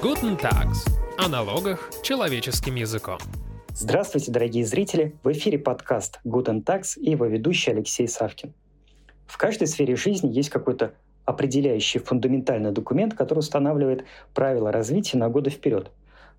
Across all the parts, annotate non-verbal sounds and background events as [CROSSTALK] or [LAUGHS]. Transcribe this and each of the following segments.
Guten Tags. О налогах человеческим языком. Здравствуйте, дорогие зрители! В эфире подкаст Guten Tax и его ведущий Алексей Савкин. В каждой сфере жизни есть какой-то определяющий фундаментальный документ, который устанавливает правила развития на годы вперед.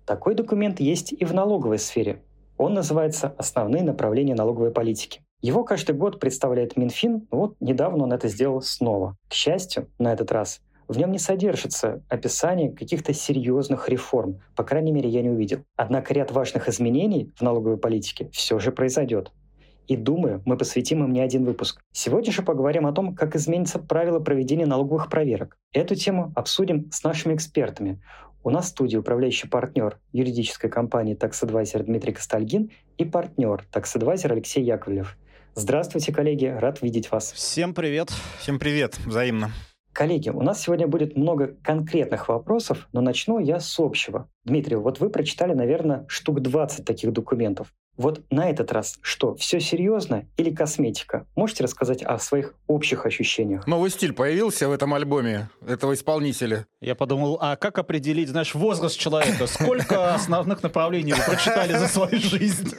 Такой документ есть и в налоговой сфере. Он называется «Основные направления налоговой политики». Его каждый год представляет Минфин, вот недавно он это сделал снова. К счастью, на этот раз в нем не содержится описание каких-то серьезных реформ. По крайней мере, я не увидел. Однако ряд важных изменений в налоговой политике все же произойдет. И думаю, мы посвятим им не один выпуск. Сегодня же поговорим о том, как изменятся правила проведения налоговых проверок. Эту тему обсудим с нашими экспертами. У нас в студии управляющий партнер юридической компании Advisor Дмитрий Костальгин и партнер Advisor Алексей Яковлев – Здравствуйте, коллеги, рад видеть вас. Всем привет. Всем привет, взаимно. Коллеги, у нас сегодня будет много конкретных вопросов, но начну я с общего. Дмитрий, вот вы прочитали, наверное, штук 20 таких документов. Вот на этот раз что, все серьезно или косметика? Можете рассказать о своих общих ощущениях? Новый стиль появился в этом альбоме этого исполнителя. Я подумал, а как определить, знаешь, возраст человека? Сколько [LAUGHS] основных направлений вы прочитали за свою жизнь?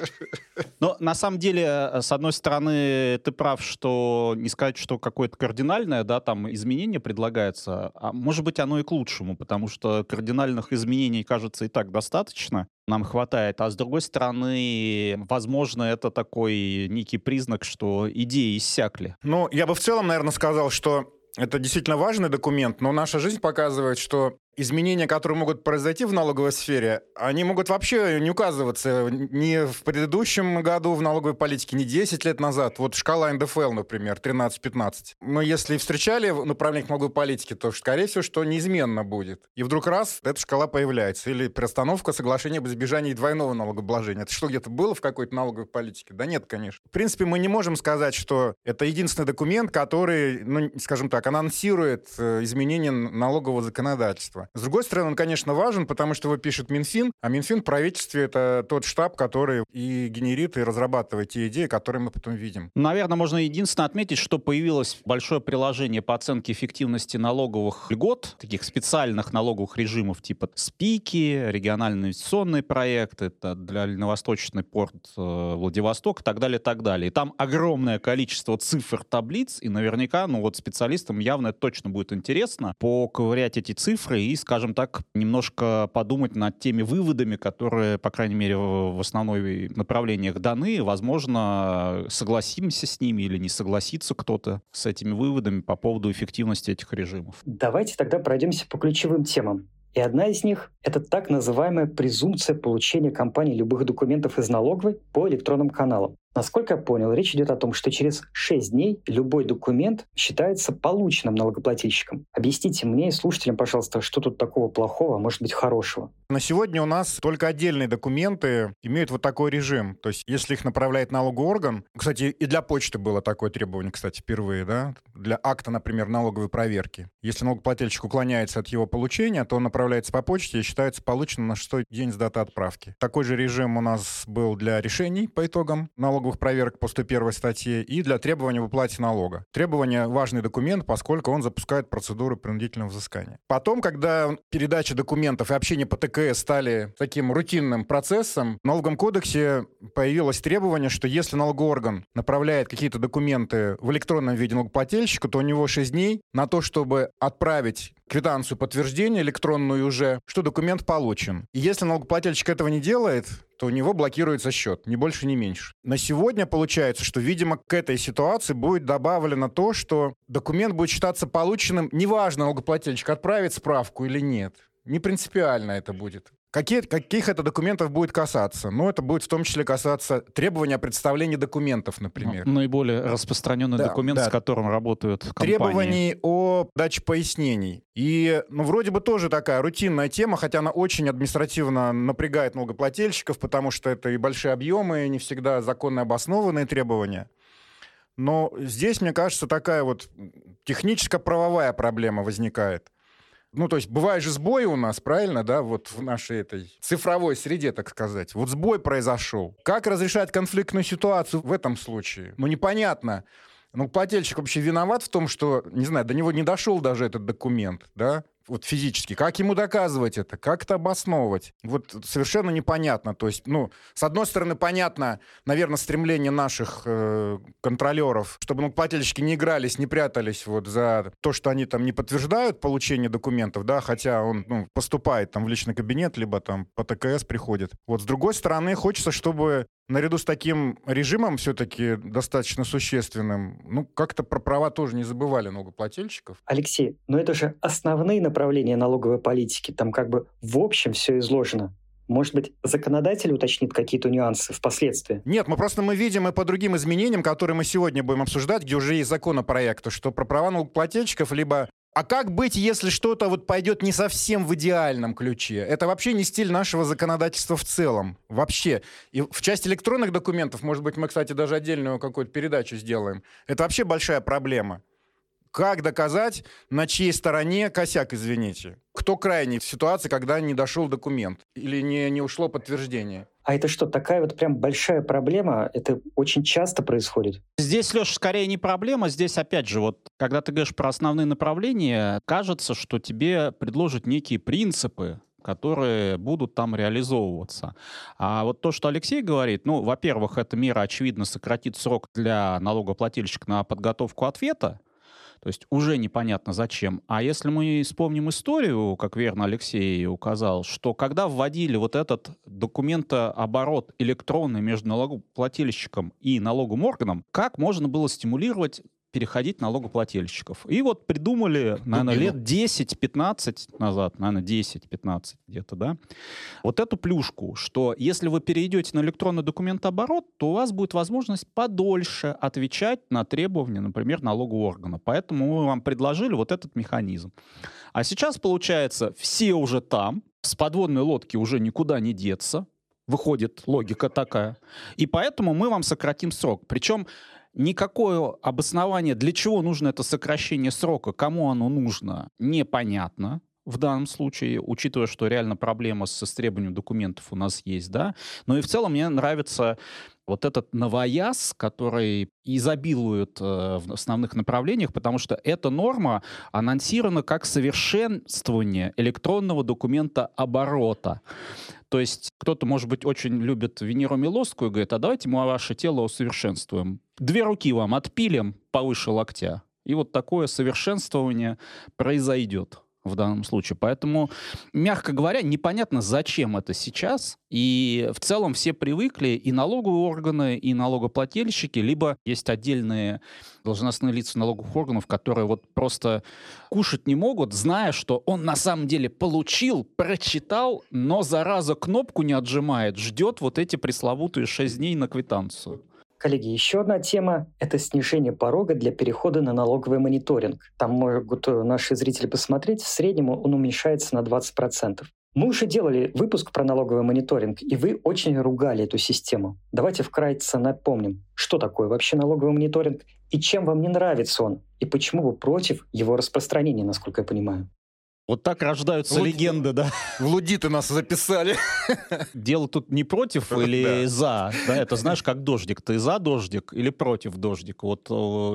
Но на самом деле, с одной стороны, ты прав, что не сказать, что какое-то кардинальное, да, там изменение предлагается, а может быть оно и к лучшему, потому что кардинальных изменений, кажется, и так достаточно нам хватает. А с другой стороны, возможно, это такой некий признак, что идеи иссякли. Ну, я бы в целом, наверное, сказал, что это действительно важный документ, но наша жизнь показывает, что изменения, которые могут произойти в налоговой сфере, они могут вообще не указываться ни в предыдущем году в налоговой политике, ни 10 лет назад. Вот шкала НДФЛ, например, 13-15. Мы если встречали в направлениях налоговой политики, то, скорее всего, что неизменно будет. И вдруг раз эта шкала появляется. Или приостановка соглашения об избежании двойного налогообложения. Это что, где-то было в какой-то налоговой политике? Да нет, конечно. В принципе, мы не можем сказать, что это единственный документ, который, ну, скажем так, анонсирует э, изменение налогового законодательства правительства. С другой стороны, он, конечно, важен, потому что его пишет Минфин, а Минфин в правительстве — это тот штаб, который и генерит, и разрабатывает те идеи, которые мы потом видим. Наверное, можно единственное отметить, что появилось большое приложение по оценке эффективности налоговых льгот, таких специальных налоговых режимов типа СПИКи, региональные инвестиционные проекты, это для Дальневосточный порт э, Владивосток и так далее, и так далее. И там огромное количество цифр, таблиц, и наверняка, ну вот специалистам явно точно будет интересно, поковырять эти цифры и и, скажем так, немножко подумать над теми выводами, которые, по крайней мере, в основной направлениях даны. Возможно, согласимся с ними или не согласится кто-то с этими выводами по поводу эффективности этих режимов. Давайте тогда пройдемся по ключевым темам. И одна из них — это так называемая презумпция получения компании любых документов из налоговой по электронным каналам. Насколько я понял, речь идет о том, что через 6 дней любой документ считается полученным налогоплательщиком. Объясните мне и слушателям, пожалуйста, что тут такого плохого, а может быть хорошего? На сегодня у нас только отдельные документы имеют вот такой режим. То есть, если их направляет налоговый орган, кстати, и для почты было такое требование, кстати, впервые, да, для акта, например, налоговой проверки. Если налогоплательщик уклоняется от его получения, то он направляется по почте и считается полученным на шестой день с даты отправки. Такой же режим у нас был для решений по итогам налоговых проверок по 101 статье и для требования в уплате налога. Требование — важный документ, поскольку он запускает процедуру принудительного взыскания. Потом, когда передача документов и общение по ТКС стали таким рутинным процессом, в налоговом кодексе появилось требование, что если налоговый орган направляет какие-то документы в электронном виде налогоплательщику, то у него 6 дней на то, чтобы отправить квитанцию подтверждения электронную уже, что документ получен. И если налогоплательщик этого не делает, то у него блокируется счет, ни больше, ни меньше. На сегодня получается, что, видимо, к этой ситуации будет добавлено то, что документ будет считаться полученным, неважно, налогоплательщик отправит справку или нет. Не принципиально это будет. Какие, каких это документов будет касаться? Ну, это будет в том числе касаться требования о представлении документов, например. Ну, наиболее распространенный да, документ, да. с которым работают компании. Требований о даче пояснений. И, ну, вроде бы тоже такая рутинная тема, хотя она очень административно напрягает налогоплательщиков, потому что это и большие объемы, и не всегда законно обоснованные требования. Но здесь, мне кажется, такая вот техническо-правовая проблема возникает. Ну, то есть бывают же сбои у нас, правильно, да, вот в нашей этой цифровой среде, так сказать. Вот сбой произошел. Как разрешать конфликтную ситуацию в этом случае? Ну, непонятно. Ну, плательщик вообще виноват в том, что, не знаю, до него не дошел даже этот документ, да? Вот физически. Как ему доказывать это? Как это обосновывать? Вот совершенно непонятно. То есть, ну, с одной стороны, понятно, наверное, стремление наших э, контролеров, чтобы налогоплательщики не игрались, не прятались вот за то, что они там не подтверждают получение документов, да, хотя он ну, поступает там в личный кабинет, либо там по ТКС приходит. Вот с другой стороны, хочется, чтобы наряду с таким режимом все-таки достаточно существенным, ну, как-то про права тоже не забывали налогоплательщиков. Алексей, но это же основные направления налоговой политики. Там как бы в общем все изложено. Может быть, законодатель уточнит какие-то нюансы впоследствии? Нет, мы просто мы видим и по другим изменениям, которые мы сегодня будем обсуждать, где уже есть законопроекты, что про права налогоплательщиков либо а как быть, если что-то вот пойдет не совсем в идеальном ключе? Это вообще не стиль нашего законодательства в целом. Вообще. И в части электронных документов, может быть, мы, кстати, даже отдельную какую-то передачу сделаем. Это вообще большая проблема. Как доказать, на чьей стороне косяк, извините? Кто крайний в ситуации, когда не дошел документ или не, не ушло подтверждение? А это что, такая вот прям большая проблема? Это очень часто происходит? Здесь, Леша, скорее не проблема. Здесь, опять же, вот, когда ты говоришь про основные направления, кажется, что тебе предложат некие принципы, которые будут там реализовываться. А вот то, что Алексей говорит, ну, во-первых, эта мера, очевидно, сократит срок для налогоплательщика на подготовку ответа, то есть уже непонятно зачем. А если мы вспомним историю, как верно Алексей указал, что когда вводили вот этот документооборот электронный между налогоплательщиком и налоговым органом, как можно было стимулировать переходить налогоплательщиков. И вот придумали, наверное, лет 10-15 назад, наверное, 10-15 где-то, да, вот эту плюшку, что если вы перейдете на электронный документооборот, то у вас будет возможность подольше отвечать на требования, например, налогового органа. Поэтому мы вам предложили вот этот механизм. А сейчас, получается, все уже там, с подводной лодки уже никуда не деться, выходит логика такая. И поэтому мы вам сократим срок. Причем Никакое обоснование, для чего нужно это сокращение срока, кому оно нужно, непонятно в данном случае, учитывая, что реально проблема с истребованием документов у нас есть, да. Но и в целом мне нравится вот этот новояз, который изобилует э, в основных направлениях, потому что эта норма анонсирована как совершенствование электронного документа оборота. То есть кто-то, может быть, очень любит Венеру Милосскую и говорит, а давайте мы ваше тело усовершенствуем. Две руки вам отпилим повыше локтя. И вот такое совершенствование произойдет в данном случае. Поэтому, мягко говоря, непонятно, зачем это сейчас. И в целом все привыкли, и налоговые органы, и налогоплательщики, либо есть отдельные должностные лица налоговых органов, которые вот просто кушать не могут, зная, что он на самом деле получил, прочитал, но зараза кнопку не отжимает, ждет вот эти пресловутые 6 дней на квитанцию. Коллеги, еще одна тема – это снижение порога для перехода на налоговый мониторинг. Там могут э, наши зрители посмотреть, в среднем он уменьшается на 20%. Мы уже делали выпуск про налоговый мониторинг, и вы очень ругали эту систему. Давайте вкратце напомним, что такое вообще налоговый мониторинг и чем вам не нравится он, и почему вы против его распространения, насколько я понимаю. Вот так рождаются Луд... легенды, да. В лудиты нас записали. Дело тут не против [LAUGHS] или за. Да, это знаешь, как дождик. Ты за дождик или против дождика? Вот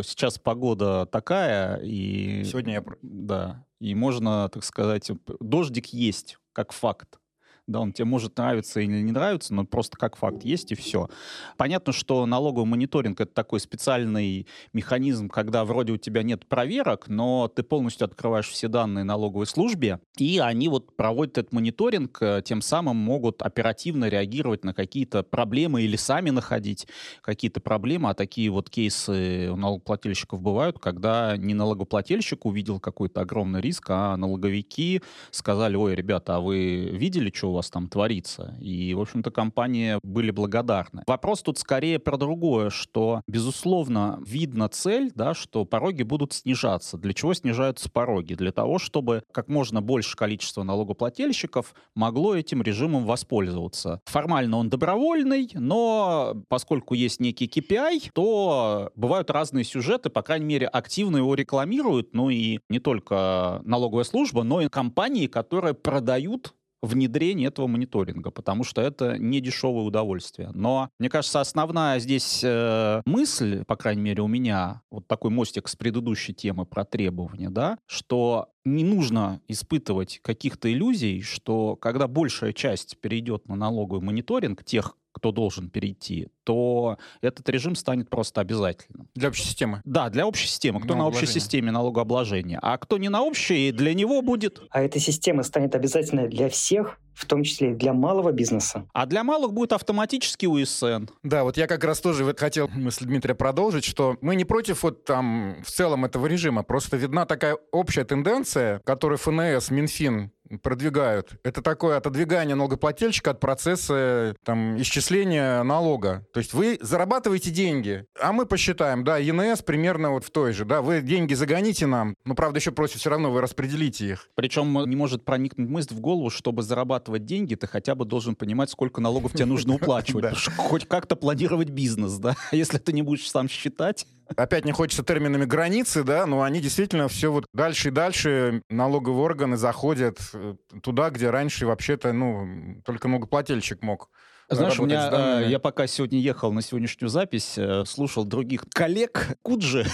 сейчас погода такая, и... Сегодня я... Да. И можно, так сказать, дождик есть, как факт да, он тебе может нравиться или не нравиться, но просто как факт есть и все. Понятно, что налоговый мониторинг — это такой специальный механизм, когда вроде у тебя нет проверок, но ты полностью открываешь все данные налоговой службе, и они вот проводят этот мониторинг, э, тем самым могут оперативно реагировать на какие-то проблемы или сами находить какие-то проблемы, а такие вот кейсы у налогоплательщиков бывают, когда не налогоплательщик увидел какой-то огромный риск, а налоговики сказали, ой, ребята, а вы видели, что вас там творится. И, в общем-то, компании были благодарны. Вопрос тут скорее про другое, что, безусловно, видно цель, да, что пороги будут снижаться. Для чего снижаются пороги? Для того, чтобы как можно больше количество налогоплательщиков могло этим режимом воспользоваться. Формально он добровольный, но поскольку есть некий KPI, то бывают разные сюжеты, по крайней мере, активно его рекламируют, ну и не только налоговая служба, но и компании, которые продают внедрение этого мониторинга, потому что это не дешевое удовольствие. Но, мне кажется, основная здесь э, мысль, по крайней мере у меня, вот такой мостик с предыдущей темы про требования, да, что не нужно испытывать каких-то иллюзий, что когда большая часть перейдет на налоговый мониторинг тех, кто должен перейти, то этот режим станет просто обязательным. Для общей системы? Да, для общей системы. Кто на общей системе налогообложения, а кто не на общей, для него будет... А эта система станет обязательной для всех, в том числе и для малого бизнеса. А для малых будет автоматически УСН. Да, вот я как раз тоже хотел мысль Дмитрия продолжить, что мы не против вот там в целом этого режима, просто видна такая общая тенденция, которую ФНС, Минфин продвигают. Это такое отодвигание налогоплательщика от процесса там, исчисления налога. То есть вы зарабатываете деньги, а мы посчитаем, да, ЕНС примерно вот в той же, да, вы деньги загоните нам, но, правда, еще просят все равно вы распределите их. Причем не может проникнуть мысль в голову, чтобы зарабатывать деньги, ты хотя бы должен понимать, сколько налогов тебе нужно [LAUGHS] уплачивать. Хоть как-то планировать бизнес, да, [LAUGHS] если ты не будешь сам считать. Опять не хочется терминами границы, да, но они действительно все вот дальше и дальше налоговые органы заходят э, туда, где раньше вообще-то, ну, только налогоплательщик мог знаешь, у меня, э, я пока сегодня ехал на сегодняшнюю запись, э, слушал других коллег [LAUGHS] Куджи,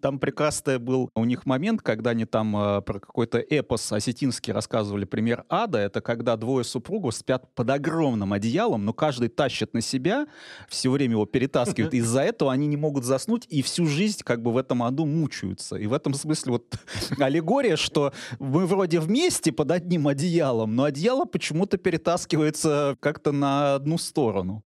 там прекрасный был у них момент, когда они там э, про какой-то эпос осетинский рассказывали. Пример ада, это когда двое супругов спят под огромным одеялом, но каждый тащит на себя, все время его перетаскивает, [LAUGHS] из-за этого они не могут заснуть и всю жизнь как бы в этом аду мучаются. И в этом смысле вот [LAUGHS] аллегория, что мы вроде вместе под одним одеялом, но одеяло почему-то перетаскивается как-то на одну сторону.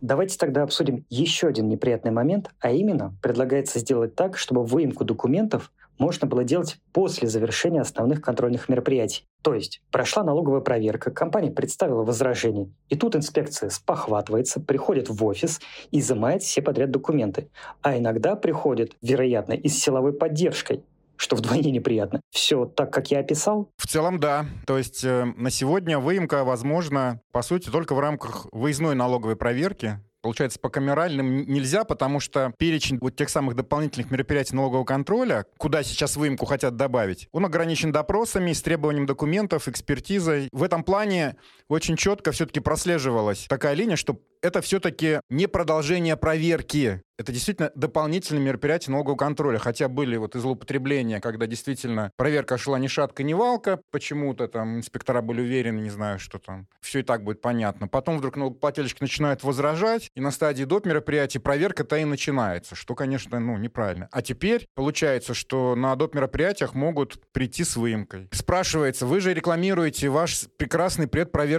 Давайте тогда обсудим еще один неприятный момент, а именно предлагается сделать так, чтобы выемку документов можно было делать после завершения основных контрольных мероприятий. То есть прошла налоговая проверка, компания представила возражение, и тут инспекция спохватывается, приходит в офис и изымает все подряд документы. А иногда приходит, вероятно, и с силовой поддержкой, что вдвойне неприятно. Все так, как я описал? В целом, да. То есть э, на сегодня выемка возможна, по сути, только в рамках выездной налоговой проверки. Получается, по камеральным нельзя, потому что перечень вот тех самых дополнительных мероприятий налогового контроля, куда сейчас выемку хотят добавить, он ограничен допросами, с требованием документов, экспертизой. В этом плане очень четко все-таки прослеживалась такая линия, что это все-таки не продолжение проверки. Это действительно дополнительные мероприятия налогового контроля. Хотя были вот и злоупотребления, когда действительно проверка шла ни шатка, ни валка. Почему-то там инспектора были уверены, не знаю, что там. Все и так будет понятно. Потом вдруг налогоплательщик начинает возражать, и на стадии доп. мероприятий проверка-то и начинается, что, конечно, ну, неправильно. А теперь получается, что на доп. мероприятиях могут прийти с выемкой. Спрашивается, вы же рекламируете ваш прекрасный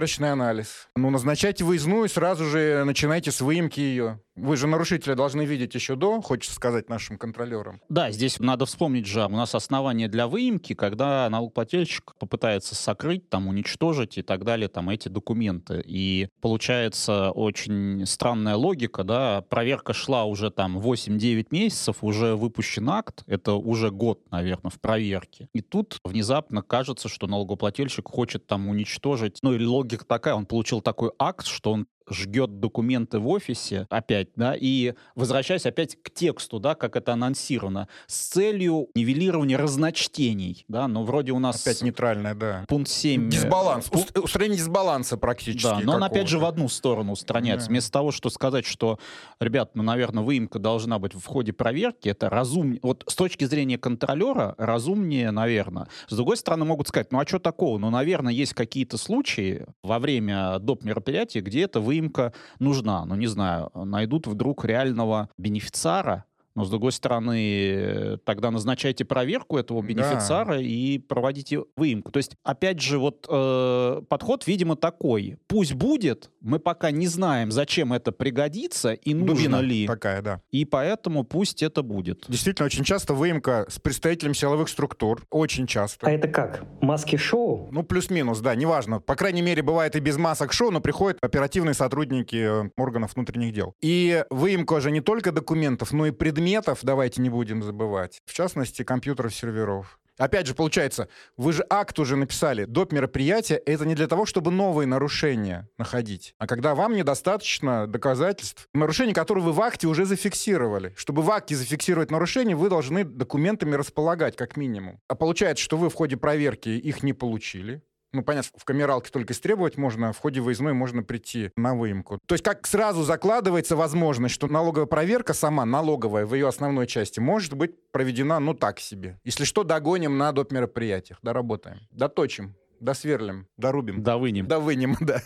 предпроверочный анализ. Ну, назначайте выездную сразу же начинайте с выемки ее. Вы же нарушителя должны видеть еще до, хочется сказать нашим контролерам. Да, здесь надо вспомнить же, у нас основание для выемки, когда налогоплательщик попытается сокрыть, там, уничтожить и так далее, там, эти документы. И получается очень странная логика, да, проверка шла уже там 8-9 месяцев, уже выпущен акт, это уже год, наверное, в проверке. И тут внезапно кажется, что налогоплательщик хочет там уничтожить, ну, или логика такая, он получил такой акт, что он жгет документы в офисе опять, да, и возвращаясь опять к тексту, да, как это анонсировано, с целью нивелирования разночтений, да, но вроде у нас... Опять нейтральное, да. Пункт 7. Э, Дисбаланс, пу... устранение дисбаланса практически. Да, но он опять же в одну сторону устраняется. Да. Вместо того, что сказать, что, ребят, ну, наверное, выемка должна быть в ходе проверки, это разумнее. Вот с точки зрения контролера разумнее, наверное. С другой стороны, могут сказать, ну, а что такого? Ну, наверное, есть какие-то случаи во время доп. мероприятия, где это выемка выемка нужна. Ну, не знаю, найдут вдруг реального бенефициара, но, с другой стороны, тогда назначайте проверку этого бенефициара да. и проводите выемку. То есть, опять же, вот э, подход, видимо, такой. Пусть будет, мы пока не знаем, зачем это пригодится и нужно Дубина ли. такая, да. И поэтому пусть это будет. Действительно, очень часто выемка с представителем силовых структур. Очень часто. А это как? Маски-шоу? Ну, плюс-минус, да, неважно. По крайней мере, бывает и без масок шоу, но приходят оперативные сотрудники э, органов внутренних дел. И выемка же не только документов, но и предметов предметов давайте не будем забывать. В частности, компьютеров, серверов. Опять же, получается, вы же акт уже написали. Доп. мероприятия — это не для того, чтобы новые нарушения находить, а когда вам недостаточно доказательств, нарушений, которые вы в акте уже зафиксировали. Чтобы в акте зафиксировать нарушения, вы должны документами располагать, как минимум. А получается, что вы в ходе проверки их не получили, ну, понятно, в камералке только истребовать можно, в ходе выездной можно прийти на выемку. То есть как сразу закладывается возможность, что налоговая проверка сама, налоговая, в ее основной части, может быть проведена, ну, так себе. Если что, догоним на доп. мероприятиях, доработаем, доточим, досверлим, дорубим. Довынем. Довынем, [LAUGHS] да.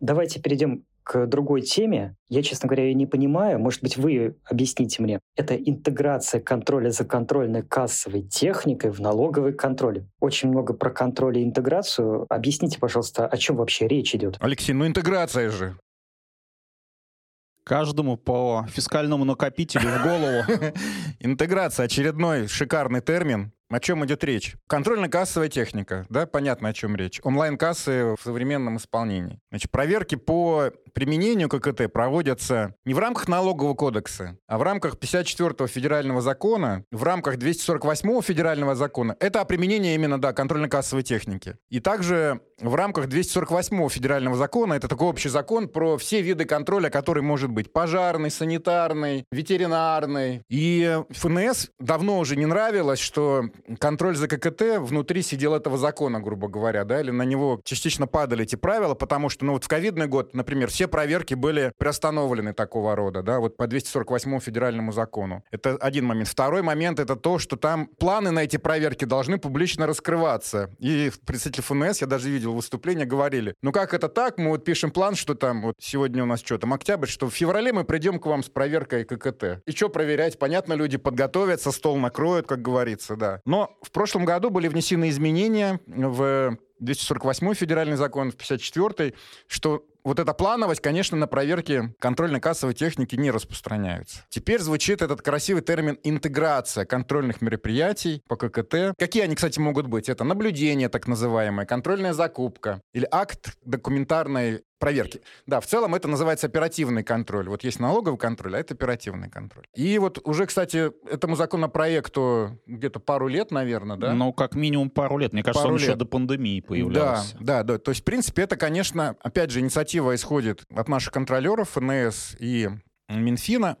Давайте перейдем к другой теме. Я, честно говоря, ее не понимаю. Может быть, вы объясните мне. Это интеграция контроля за контрольной кассовой техникой в налоговый контроль. Очень много про контроль и интеграцию. Объясните, пожалуйста, о чем вообще речь идет? Алексей, ну интеграция же. Каждому по фискальному накопителю в голову. [LAUGHS] Интеграция — очередной шикарный термин. О чем идет речь? Контрольно-кассовая техника, да, понятно, о чем речь. Онлайн-кассы в современном исполнении. Значит, проверки по применению ККТ проводятся не в рамках налогового кодекса, а в рамках 54-го федерального закона, в рамках 248-го федерального закона. Это о применении именно, да, контрольно-кассовой техники. И также в рамках 248-го федерального закона, это такой общий закон про все виды контроля, который может быть пожарный, санитарный, ветеринарный. И ФНС давно уже не нравилось, что контроль за ККТ внутри сидел этого закона, грубо говоря, да, или на него частично падали эти правила, потому что, ну вот в ковидный год, например, все проверки были приостановлены такого рода, да, вот по 248 федеральному закону. Это один момент. Второй момент — это то, что там планы на эти проверки должны публично раскрываться. И представитель ФНС, я даже видел выступление, говорили, ну как это так, мы вот пишем план, что там, вот сегодня у нас что, там октябрь, что в феврале мы придем к вам с проверкой ККТ. И что проверять? Понятно, люди подготовятся, стол накроют, как говорится, да. Но в прошлом году были внесены изменения в 248 федеральный закон, в 54 что вот эта плановость, конечно, на проверке контрольно-кассовой техники не распространяется. Теперь звучит этот красивый термин «интеграция контрольных мероприятий по ККТ». Какие они, кстати, могут быть? Это наблюдение, так называемое, контрольная закупка или акт документарной проверки. Да, в целом это называется оперативный контроль. Вот есть налоговый контроль, а это оперативный контроль. И вот уже, кстати, этому законопроекту где-то пару лет, наверное, да? Ну, как минимум пару лет. Мне кажется, пару он лет. еще до пандемии появлялся. Да, да, да. То есть, в принципе, это, конечно, опять же, инициатива исходит от наших контролеров ФНС и Минфина.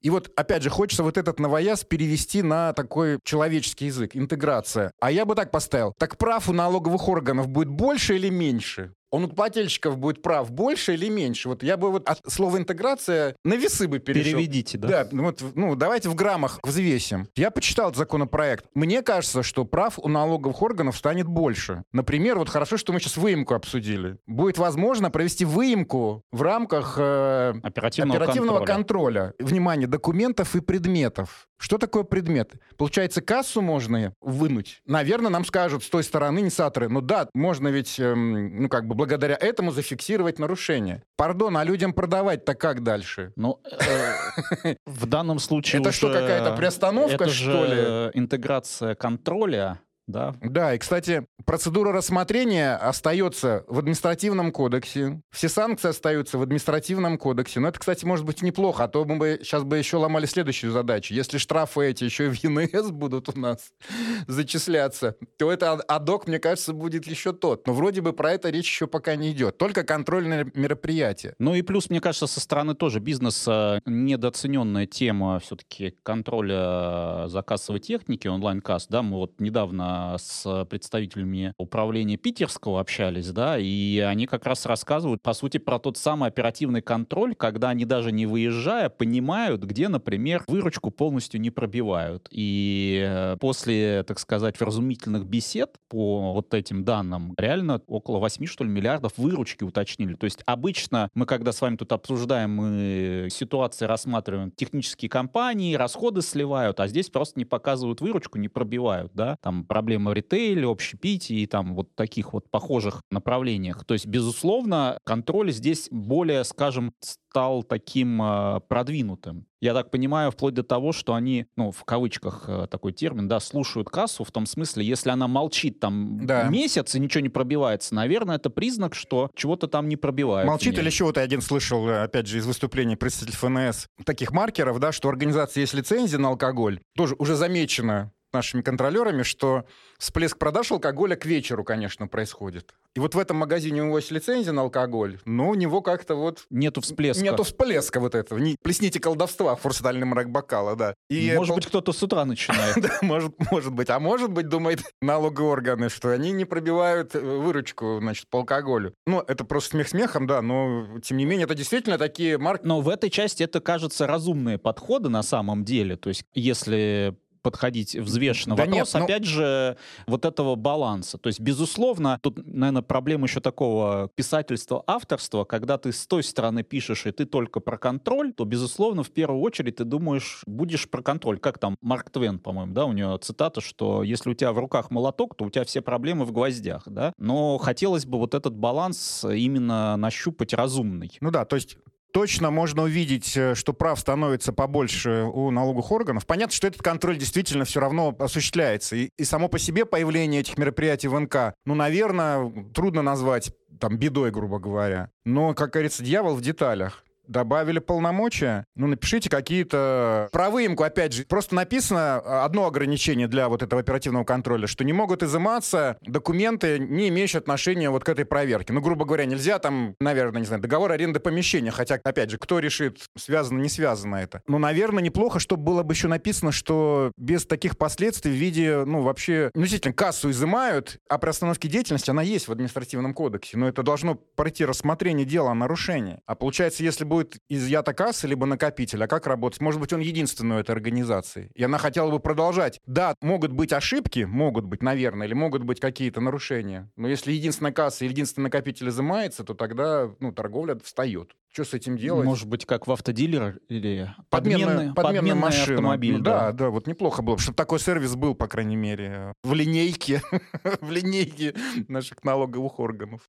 И вот, опять же, хочется вот этот новояз перевести на такой человеческий язык, интеграция. А я бы так поставил. Так прав у налоговых органов будет больше или меньше? Он у плательщиков будет прав больше или меньше? Вот я бы вот от слова интеграция на весы бы перешел. Переведите, да? Да, ну вот, ну давайте в граммах взвесим. Я почитал этот законопроект. Мне кажется, что прав у налоговых органов станет больше. Например, вот хорошо, что мы сейчас выемку обсудили. Будет возможно провести выемку в рамках э, оперативного, оперативного контроля. контроля. Внимание, документов и предметов. Что такое предмет? Получается, кассу можно вынуть. Наверное, нам скажут с той стороны инициаторы, ну да, можно ведь, эм, ну как бы благодаря этому зафиксировать нарушение. Пардон, а людям продавать-то как дальше? Ну, э, [LAUGHS] в данном случае Это что, какая-то приостановка, что ли? интеграция контроля да. Да, и, кстати, процедура рассмотрения остается в административном кодексе. Все санкции остаются в административном кодексе. Но это, кстати, может быть неплохо, а то мы бы сейчас бы еще ломали следующую задачу. Если штрафы эти еще и в ЕНС будут у нас [LAUGHS] зачисляться, то это адок, мне кажется, будет еще тот. Но вроде бы про это речь еще пока не идет. Только контрольное мероприятие. Ну и плюс, мне кажется, со стороны тоже бизнеса недооцененная тема все-таки контроля заказовой техники, онлайн-касс. Да, мы вот недавно с представителями управления питерского общались, да, и они как раз рассказывают, по сути, про тот самый оперативный контроль, когда они даже не выезжая понимают, где, например, выручку полностью не пробивают. И э, после, так сказать, вразумительных бесед по вот этим данным, реально около 8, что ли, миллиардов выручки уточнили. То есть обычно мы, когда с вами тут обсуждаем, мы ситуации рассматриваем, технические компании, расходы сливают, а здесь просто не показывают выручку, не пробивают, да, там проблемы в ритейле, общепите и там вот таких вот похожих направлениях. То есть, безусловно, контроль здесь более, скажем, стал таким э, продвинутым. Я так понимаю, вплоть до того, что они, ну, в кавычках э, такой термин, да, слушают кассу в том смысле, если она молчит там да. месяц и ничего не пробивается, наверное, это признак, что чего-то там не пробивается. Молчит или чего-то я один слышал, э, опять же, из выступления представителя ФНС, таких маркеров, да, что организация есть лицензия на алкоголь, тоже уже замечено нашими контролерами, что всплеск продаж алкоголя к вечеру, конечно, происходит. И вот в этом магазине у него есть лицензия на алкоголь, но у него как-то вот... Нету всплеска. Нету всплеска вот этого. Не плесните колдовства в фурсальный мрак бокала, да. И может быть, кто-то с утра начинает. [LAUGHS] да, может, может быть. А может быть, думает налоговые органы, что они не пробивают э, выручку, значит, по алкоголю. Ну, это просто смех смехом, да, но, тем не менее, это действительно такие марки. Но в этой части это, кажется, разумные подходы на самом деле. То есть, если подходить взвешенно. Да Вопрос, нет, ну... опять же, вот этого баланса. То есть, безусловно, тут, наверное, проблема еще такого писательства, авторства, когда ты с той стороны пишешь, и ты только про контроль, то, безусловно, в первую очередь ты думаешь, будешь про контроль. Как там Марк Твен, по-моему, да, у него цитата, что если у тебя в руках молоток, то у тебя все проблемы в гвоздях, да. Но хотелось бы вот этот баланс именно нащупать разумный. Ну да, то есть точно можно увидеть, э, что прав становится побольше у налоговых органов. Понятно, что этот контроль действительно все равно осуществляется. И, и само по себе появление этих мероприятий в НК, ну, наверное, трудно назвать там бедой, грубо говоря. Но, как говорится, дьявол в деталях добавили полномочия, ну, напишите какие-то... Про выемку, опять же, просто написано а, одно ограничение для вот этого оперативного контроля, что не могут изыматься документы, не имеющие отношения вот к этой проверке. Ну, грубо говоря, нельзя там, наверное, не знаю, договор аренды помещения, хотя, опять же, кто решит, связано, не связано это. Но, наверное, неплохо, чтобы было бы еще написано, что без таких последствий в виде, ну, вообще, ну, действительно, кассу изымают, а при остановке деятельности она есть в административном кодексе, но это должно пройти рассмотрение дела о нарушении. А получается, если будет изъята касса либо накопитель, а как работать? Может быть, он единственный у этой организации. И она хотела бы продолжать. Да, могут быть ошибки, могут быть, наверное, или могут быть какие-то нарушения. Но если единственная касса и единственный накопитель изымается, то тогда ну, торговля встает. Что с этим делать? Может быть, как в автодилер или подменная, подменная, подменная машина. автомобиль. Ну, да. да, да, вот неплохо было, чтобы такой сервис был, по крайней мере, в линейке, [LAUGHS] в линейке наших налоговых органов.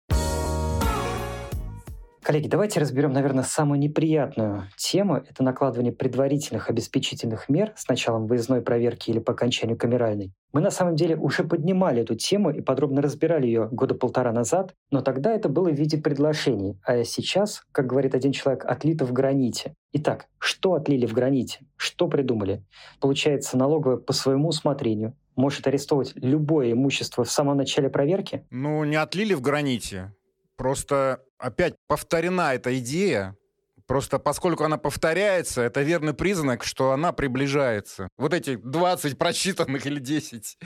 Коллеги, давайте разберем, наверное, самую неприятную тему. Это накладывание предварительных обеспечительных мер с началом выездной проверки или по окончанию камеральной. Мы на самом деле уже поднимали эту тему и подробно разбирали ее года полтора назад, но тогда это было в виде предложений, а сейчас, как говорит один человек, отлито в граните. Итак, что отлили в граните? Что придумали? Получается, налоговая по своему усмотрению может арестовывать любое имущество в самом начале проверки? Ну, не отлили в граните. Просто опять повторена эта идея, Просто поскольку она повторяется, это верный признак, что она приближается. Вот эти 20 прочитанных или 10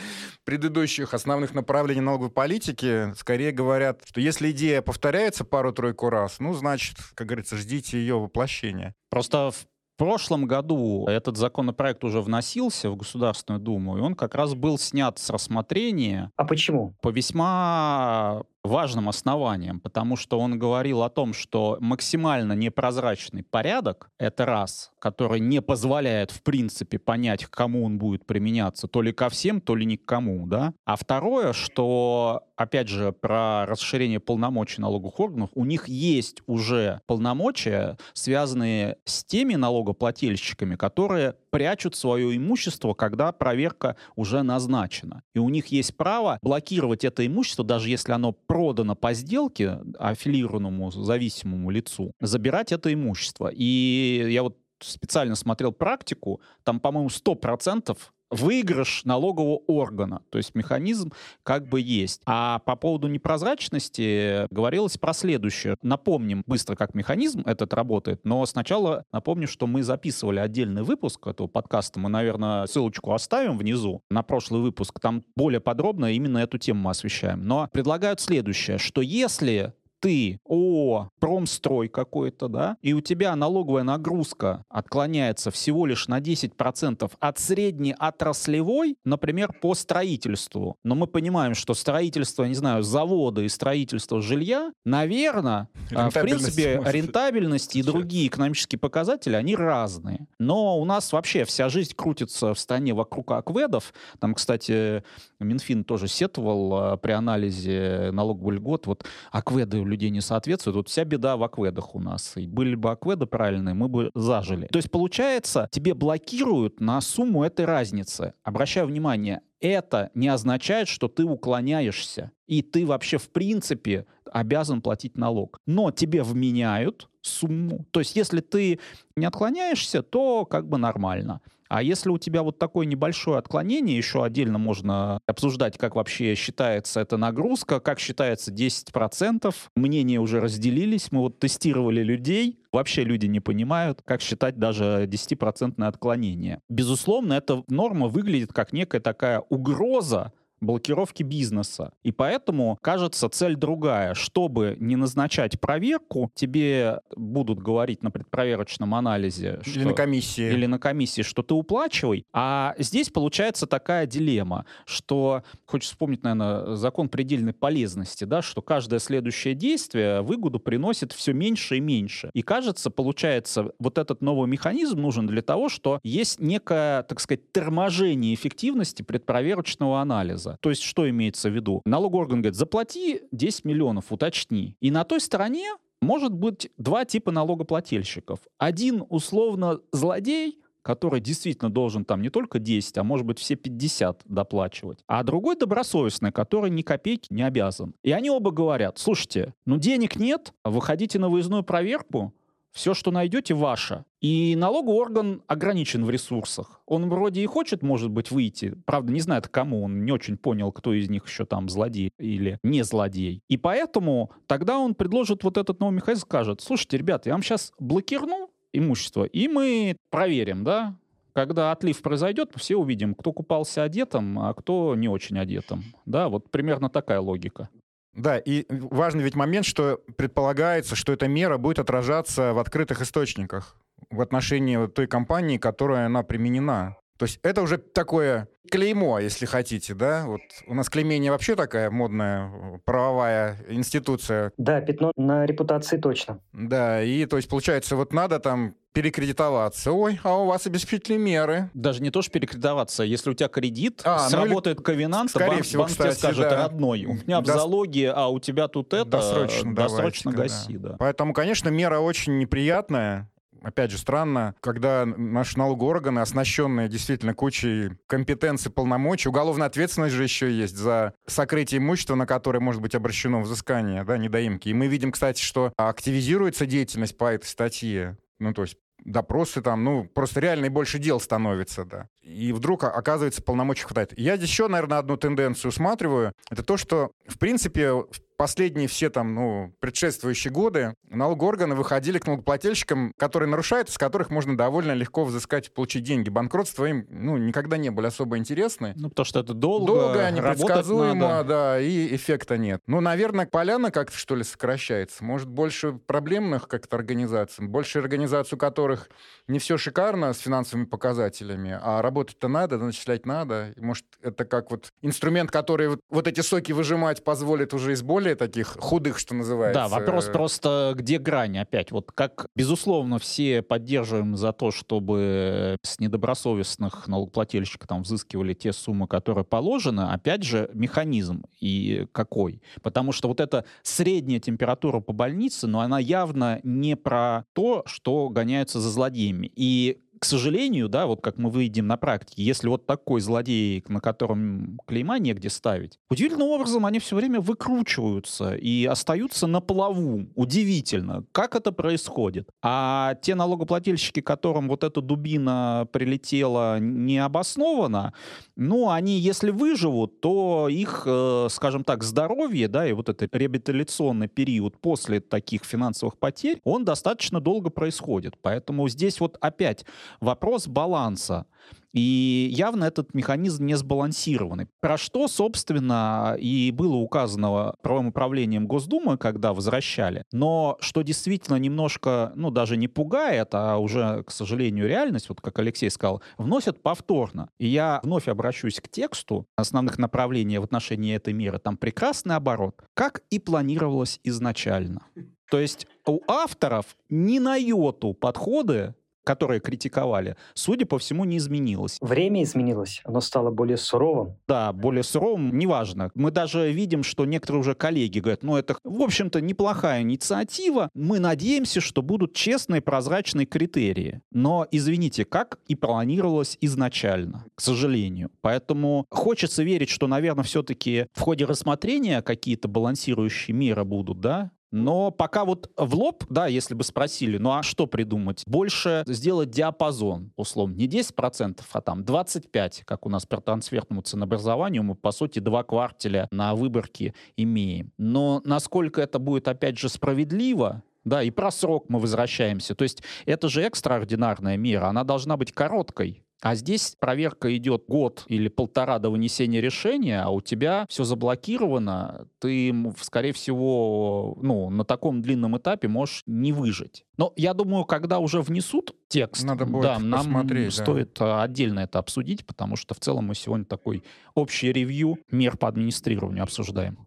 предыдущих основных направлений налоговой политики скорее говорят, что если идея повторяется пару-тройку раз, ну, значит, как говорится, ждите ее воплощения. Просто в в прошлом году этот законопроект уже вносился в Государственную Думу, и он как раз был снят с рассмотрения. А почему? По весьма важным основанием, потому что он говорил о том, что максимально непрозрачный порядок — это раз, который не позволяет, в принципе, понять, к кому он будет применяться, то ли ко всем, то ли ни к кому, да. А второе, что, опять же, про расширение полномочий налоговых органов, у них есть уже полномочия, связанные с теми налогоплательщиками, которые прячут свое имущество, когда проверка уже назначена. И у них есть право блокировать это имущество, даже если оно продано по сделке аффилированному зависимому лицу, забирать это имущество. И я вот специально смотрел практику, там, по-моему, 100% выигрыш налогового органа. То есть механизм как бы есть. А по поводу непрозрачности говорилось про следующее. Напомним быстро, как механизм этот работает, но сначала напомню, что мы записывали отдельный выпуск этого подкаста. Мы, наверное, ссылочку оставим внизу на прошлый выпуск. Там более подробно именно эту тему мы освещаем. Но предлагают следующее, что если ты о промстрой какой-то, да, и у тебя налоговая нагрузка отклоняется всего лишь на 10% от средней отраслевой, например, по строительству. Но мы понимаем, что строительство, не знаю, завода и строительство жилья, наверное, а, в принципе, рентабельность и другие экономические показатели, они разные. Но у нас вообще вся жизнь крутится в стране вокруг акведов. Там, кстати, Минфин тоже сетовал а, при анализе налоговых льгот. Вот акведы людей не соответствуют. Вот вся беда в акведах у нас. И были бы акведы правильные, мы бы зажили. То есть, получается, тебе блокируют на сумму этой разницы. Обращаю внимание, это не означает, что ты уклоняешься. И ты вообще в принципе обязан платить налог. Но тебе вменяют сумму. То есть если ты не отклоняешься, то как бы нормально. А если у тебя вот такое небольшое отклонение, еще отдельно можно обсуждать, как вообще считается эта нагрузка, как считается 10%. Мнения уже разделились, мы вот тестировали людей, вообще люди не понимают, как считать даже 10% отклонение. Безусловно, эта норма выглядит как некая такая угроза блокировки бизнеса. И поэтому, кажется, цель другая. Чтобы не назначать проверку, тебе будут говорить на предпроверочном анализе... Или что, на комиссии. Или на комиссии, что ты уплачивай. А здесь получается такая дилемма, что, хочешь вспомнить, наверное, закон предельной полезности, да, что каждое следующее действие выгоду приносит все меньше и меньше. И кажется, получается, вот этот новый механизм нужен для того, что есть некое, так сказать, торможение эффективности предпроверочного анализа база. То есть что имеется в виду? Налоговый говорит, заплати 10 миллионов, уточни. И на той стороне может быть два типа налогоплательщиков. Один условно злодей, который действительно должен там не только 10, а может быть все 50 доплачивать, а другой добросовестный, который ни копейки не обязан. И они оба говорят, слушайте, ну денег нет, выходите на выездную проверку, все, что найдете, ваше. И налоговый орган ограничен в ресурсах. Он вроде и хочет, может быть, выйти. Правда, не знает кому. Он не очень понял, кто из них еще там злодей или не злодей. И поэтому тогда он предложит вот этот новый механизм, скажет, слушайте, ребята, я вам сейчас блокирну имущество, и мы проверим, да, когда отлив произойдет, все увидим, кто купался одетым, а кто не очень одетым. Да, вот примерно такая логика. Да, и важный ведь момент, что предполагается, что эта мера будет отражаться в открытых источниках в отношении той компании, которая она применена. То есть это уже такое клеймо, если хотите, да? Вот у нас клеймение вообще такая модная правовая институция. Да, пятно на репутации точно. Да, и то есть получается, вот надо там перекредитоваться. Ой, а у вас обеспечительные меры. Даже не то, что перекредитоваться. Если у тебя кредит, а, ну сработает ну, ковенант, банк, всего, банк кстати, тебе скажет, да. родной, у меня в Дос... залоге, а у тебя тут это, досрочно, досрочно гаси. Да. Да. Поэтому, конечно, мера очень неприятная. Опять же, странно, когда наши налогоорганы, оснащенные действительно кучей компетенций, полномочий, уголовная ответственность же еще есть за сокрытие имущества, на которое может быть обращено взыскание, да, недоимки. И мы видим, кстати, что активизируется деятельность по этой статье. Ну, то есть допросы там, ну, просто реально и больше дел становится, да. И вдруг, оказывается, полномочий хватает. Я еще, наверное, одну тенденцию усматриваю. Это то, что, в принципе, последние все там, ну, предшествующие годы налогоорганы выходили к налогоплательщикам, которые нарушают, из которых можно довольно легко взыскать и получить деньги. Банкротство им, ну, никогда не были особо интересны. Ну, потому что это долго, Долго, непредсказуемо, да, и эффекта нет. Ну, наверное, поляна как-то, что ли, сокращается. Может, больше проблемных как-то организаций, больше организаций, у которых не все шикарно с финансовыми показателями, а работать-то надо, начислять надо. Может, это как вот инструмент, который вот, вот эти соки выжимать позволит уже из более более таких худых, что называется. Да, вопрос просто, где грань опять. Вот как, безусловно, все поддерживаем за то, чтобы с недобросовестных налогоплательщиков там взыскивали те суммы, которые положены, опять же, механизм и какой. Потому что вот эта средняя температура по больнице, но она явно не про то, что гоняются за злодеями. И к сожалению, да, вот как мы выйдем на практике, если вот такой злодей, на котором клейма негде ставить, удивительным образом они все время выкручиваются и остаются на плаву. Удивительно, как это происходит. А те налогоплательщики, которым вот эта дубина прилетела необоснованно, ну, они, если выживут, то их, э, скажем так, здоровье, да, и вот этот реабилитационный период после таких финансовых потерь, он достаточно долго происходит. Поэтому здесь вот опять вопрос баланса. И явно этот механизм не сбалансированный. Про что, собственно, и было указано правым управлением Госдумы, когда возвращали. Но что действительно немножко, ну, даже не пугает, а уже, к сожалению, реальность, вот как Алексей сказал, вносят повторно. И я вновь обращусь к тексту основных направлений в отношении этой меры. Там прекрасный оборот, как и планировалось изначально. То есть у авторов ни на йоту подходы которые критиковали, судя по всему, не изменилось. Время изменилось, оно стало более суровым. Да, более суровым, неважно. Мы даже видим, что некоторые уже коллеги говорят, ну это, в общем-то, неплохая инициатива, мы надеемся, что будут честные, прозрачные критерии. Но, извините, как и планировалось изначально, к сожалению. Поэтому хочется верить, что, наверное, все-таки в ходе рассмотрения какие-то балансирующие меры будут, да, но пока вот в лоб, да, если бы спросили, ну а что придумать? Больше сделать диапазон, условно, не 10%, а там 25%, как у нас по трансферному ценообразованию, мы, по сути, два квартеля на выборке имеем. Но насколько это будет, опять же, справедливо, да, и про срок мы возвращаемся. То есть это же экстраординарная мера, она должна быть короткой. А здесь проверка идет год или полтора до вынесения решения, а у тебя все заблокировано, ты, скорее всего, ну, на таком длинном этапе можешь не выжить. Но я думаю, когда уже внесут текст, Надо будет да, нам да. стоит а, отдельно это обсудить, потому что в целом мы сегодня такой общий ревью мер по администрированию обсуждаем.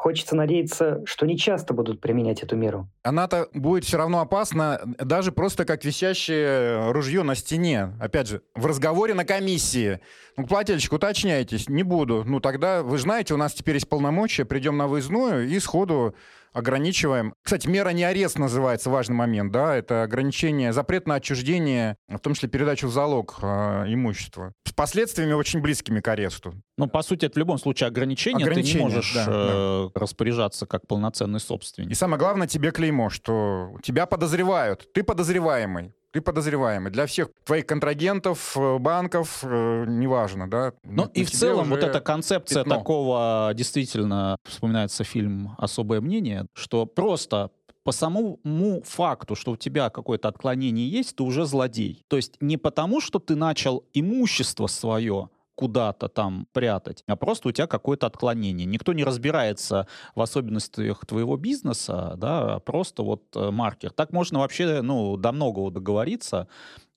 Хочется надеяться, что не часто будут применять эту меру. Она-то будет все равно опасна, даже просто как висящее ружье на стене. Опять же, в разговоре на комиссии. Ну, плательщик, уточняйтесь, не буду. Ну, тогда, вы знаете, у нас теперь есть полномочия, придем на выездную и сходу ограничиваем. Кстати, мера не арест называется, важный момент, да, это ограничение, запрет на отчуждение, в том числе передачу в залог э, имущества. С последствиями очень близкими к аресту. Ну, по сути, это в любом случае ограничение, Ограничение, ты не можешь да, э, распоряжаться как полноценный собственник. И самое главное, тебе клеймо, что тебя подозревают, ты подозреваемый. Ты подозреваемый. Для всех твоих контрагентов, э, банков, э, неважно, да? Ну и в целом вот эта концепция пятно. такого, действительно, вспоминается фильм «Особое мнение», что просто по самому факту, что у тебя какое-то отклонение есть, ты уже злодей. То есть не потому, что ты начал имущество свое куда-то там прятать, а просто у тебя какое-то отклонение. Никто не разбирается в особенностях твоего бизнеса, да, а просто вот э, маркер. Так можно вообще, ну, до многого договориться,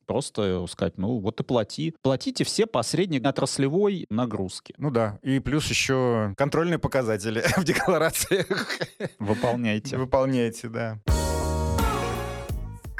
просто сказать, ну, вот и плати. Платите все по средней отраслевой нагрузке. Ну да, и плюс еще контрольные показатели [LAUGHS] в декларациях. Выполняйте. Выполняйте, да.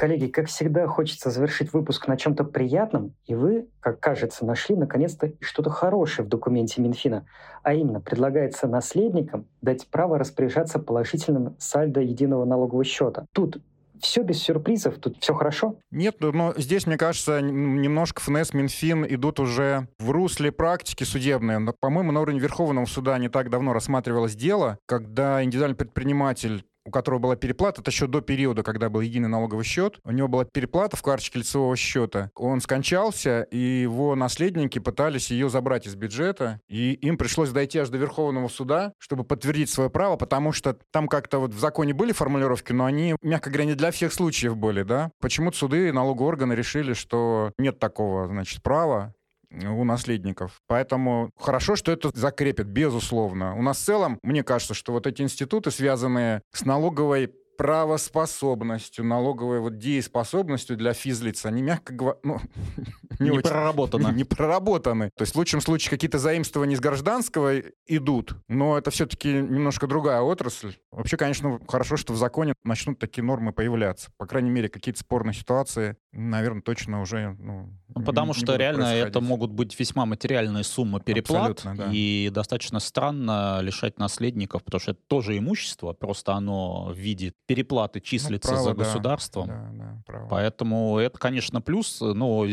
Коллеги, как всегда, хочется завершить выпуск на чем-то приятном, и вы, как кажется, нашли наконец-то что-то хорошее в документе Минфина, а именно предлагается наследникам дать право распоряжаться положительным сальдо единого налогового счета. Тут все без сюрпризов, тут все хорошо. Нет, ну, но здесь, мне кажется, немножко ФНС, Минфин идут уже в русле практики судебной. Но, По-моему, на уровне Верховного суда не так давно рассматривалось дело, когда индивидуальный предприниматель у которого была переплата, это еще до периода, когда был единый налоговый счет. У него была переплата в карточке лицевого счета. Он скончался, и его наследники пытались ее забрать из бюджета. И им пришлось дойти аж до Верховного суда, чтобы подтвердить свое право, потому что там как-то вот в законе были формулировки, но они, мягко говоря, не для всех случаев были, да. Почему-то суды и налоговые органы решили, что нет такого, значит, права у наследников. Поэтому хорошо, что это закрепят, безусловно. У нас в целом, мне кажется, что вот эти институты, связанные с налоговой правоспособностью, налоговой вот дееспособностью для физлиц, они, мягко говоря, ну, [LAUGHS] Не, очень- проработано. [LAUGHS] не проработаны. То есть в лучшем случае какие-то заимствования из гражданского идут, но это все-таки немножко другая отрасль. Вообще, конечно, хорошо, что в законе начнут такие нормы появляться. По крайней мере, какие-то спорные ситуации, наверное, точно уже ну, Ну, не- потому не что будут реально это могут быть весьма материальные суммы переплат, да. и достаточно странно лишать наследников, потому что это тоже имущество, просто оно в виде переплаты числится Ну, право, за да, государством. Да, да, право. Поэтому это, конечно, плюс. Но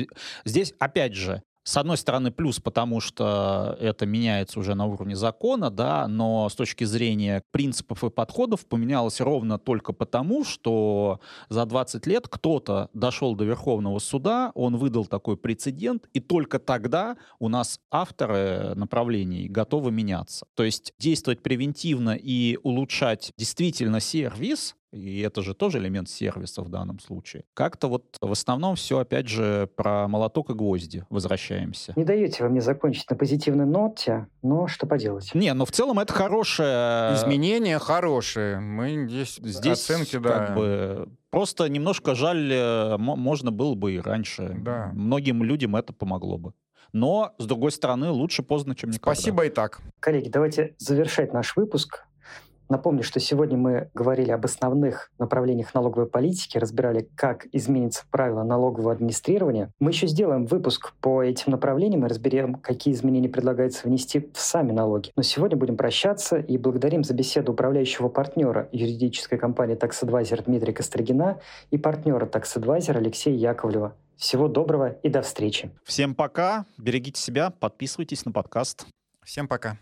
здесь, опять же, с одной стороны, плюс, потому что это меняется уже на уровне закона, да, но с точки зрения принципов и подходов поменялось ровно только потому, что за 20 лет кто-то дошел до Верховного суда, он выдал такой прецедент, и только тогда у нас авторы направлений готовы меняться. То есть действовать превентивно и улучшать действительно сервис, и это же тоже элемент сервиса в данном случае. Как-то вот в основном все, опять же, про молоток и гвозди возвращаемся. Не даете вы мне закончить на позитивной ноте, но что поделать. Не, ну в целом это хорошее... Изменения хорошие. Мы здесь, Здесь оценки, да. как бы просто немножко жаль, э, мо- можно было бы и раньше. Да. Многим людям это помогло бы. Но, с другой стороны, лучше поздно, чем никогда. Спасибо и так. Коллеги, давайте завершать наш выпуск. Напомню, что сегодня мы говорили об основных направлениях налоговой политики, разбирали, как изменится правила налогового администрирования. Мы еще сделаем выпуск по этим направлениям и разберем, какие изменения предлагается внести в сами налоги. Но сегодня будем прощаться и благодарим за беседу управляющего партнера юридической компании Tax Advisor Дмитрия Костригина и партнера Tax Advisor Алексея Яковлева. Всего доброго и до встречи. Всем пока, берегите себя, подписывайтесь на подкаст. Всем пока.